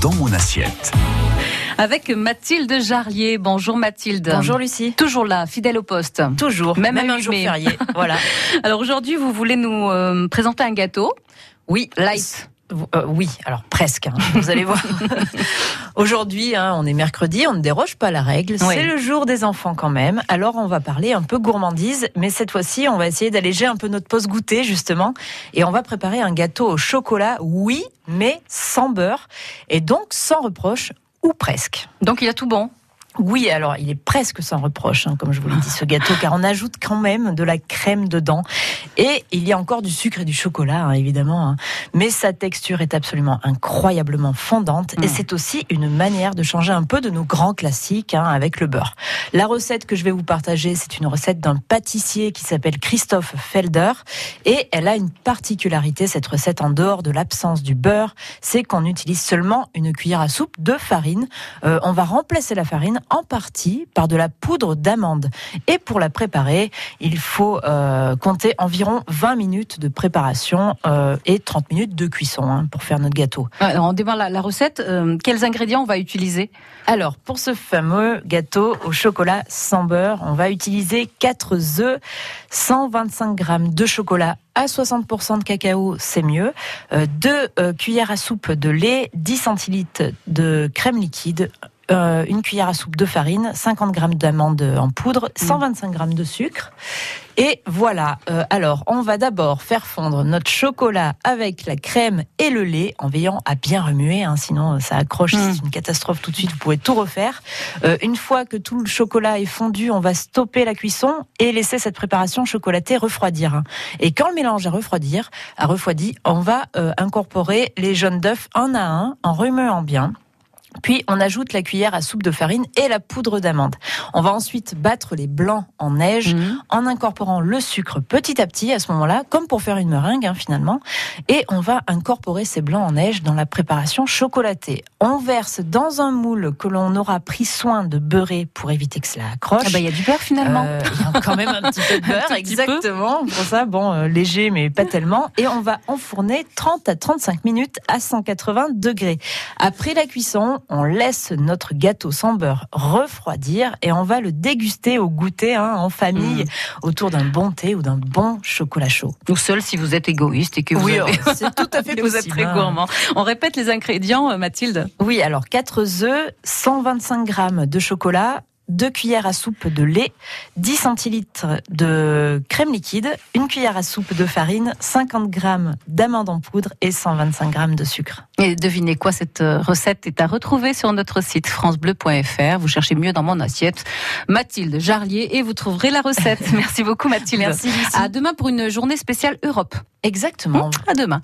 Dans mon assiette. Avec Mathilde Jarlier. Bonjour Mathilde. Bonjour Lucie. Toujours là, fidèle au poste. Toujours. Même, Même un jour férié. voilà. Alors aujourd'hui, vous voulez nous euh, présenter un gâteau Oui. light. Euh, oui, alors presque. hein, vous allez voir. Aujourd'hui, hein, on est mercredi, on ne déroge pas à la règle. Oui. C'est le jour des enfants quand même. Alors on va parler un peu gourmandise, mais cette fois-ci, on va essayer d'alléger un peu notre pause goûter justement, et on va préparer un gâteau au chocolat. Oui, mais sans beurre, et donc sans reproche ou presque. Donc il a tout bon. Oui, alors il est presque sans reproche, hein, comme je vous l'ai dit, ce gâteau, car on ajoute quand même de la crème dedans. Et il y a encore du sucre et du chocolat, hein, évidemment. hein. Mais sa texture est absolument incroyablement fondante. Et c'est aussi une manière de changer un peu de nos grands classiques avec le beurre. La recette que je vais vous partager, c'est une recette d'un pâtissier qui s'appelle Christophe Felder. Et elle a une particularité, cette recette, en dehors de l'absence du beurre, c'est qu'on utilise seulement une cuillère à soupe de farine. Euh, on va remplacer la farine en partie par de la poudre d'amande. Et pour la préparer, il faut euh, compter environ 20 minutes de préparation euh, et 30 minutes de cuisson hein, pour faire notre gâteau. Alors, on démarre la, la recette. Euh, quels ingrédients on va utiliser? Alors, pour ce fameux gâteau au chocolat sans beurre, on va utiliser 4 œufs, 125 grammes de chocolat à 60% de cacao, c'est mieux. 2 cuillères à soupe de lait, 10 centilitres de crème liquide, euh, une cuillère à soupe de farine, 50 grammes d'amandes en poudre, 125 grammes de sucre. Et voilà. Euh, alors, on va d'abord faire fondre notre chocolat avec la crème et le lait en veillant à bien remuer, hein, sinon ça accroche, Mm. c'est une catastrophe tout de suite. Vous pouvez tout refaire. Euh, une fois que tout le chocolat est fondu, on va stopper la cuisson et laisser cette préparation chocolatée refroidir. hein. Et quand le mélange a refroidir, refroidi, on va euh, incorporer les jaunes d'œufs un à un en remuant bien. Puis on ajoute la cuillère à soupe de farine et la poudre d'amande. On va ensuite battre les blancs en neige Mhm. en incorporant le sucre petit à petit à ce moment-là, comme pour faire une meringue hein, finalement. Et on va incorporer ces blancs en neige dans la préparation chocolatée. On verse dans un moule que l'on aura pris soin de beurrer pour éviter que cela accroche. Ah bah, Il y a du beurre finalement. Euh, il y a quand même un petit peu de beurre, exactement. Pour ça, bon, euh, léger, mais pas tellement. Et on va enfourner 30 à 35 minutes à 180 degrés. Après la cuisson, on laisse notre gâteau sans beurre refroidir et on va le déguster au goûter hein, en famille autour d'un bon thé ou d'un bon chocolat chaud. Ou seul si vous êtes égoïste et que vous, avez- c'est tout à fait vous êtes très hein. gourmand. On répète les ingrédients, euh, Mathilde? Oui, alors 4 œufs, 125 grammes de chocolat, 2 cuillères à soupe de lait, 10 centilitres de crème liquide, une cuillère à soupe de farine, 50 grammes d'amandes en poudre et 125 grammes de sucre. Et devinez quoi, cette euh, recette est à retrouver sur notre site francebleu.fr. Vous cherchez mieux dans mon assiette. Mathilde Jarlier et vous trouverez la recette. Merci beaucoup Mathilde. Merci Lucie. À demain pour une journée spéciale Europe. Exactement. À demain.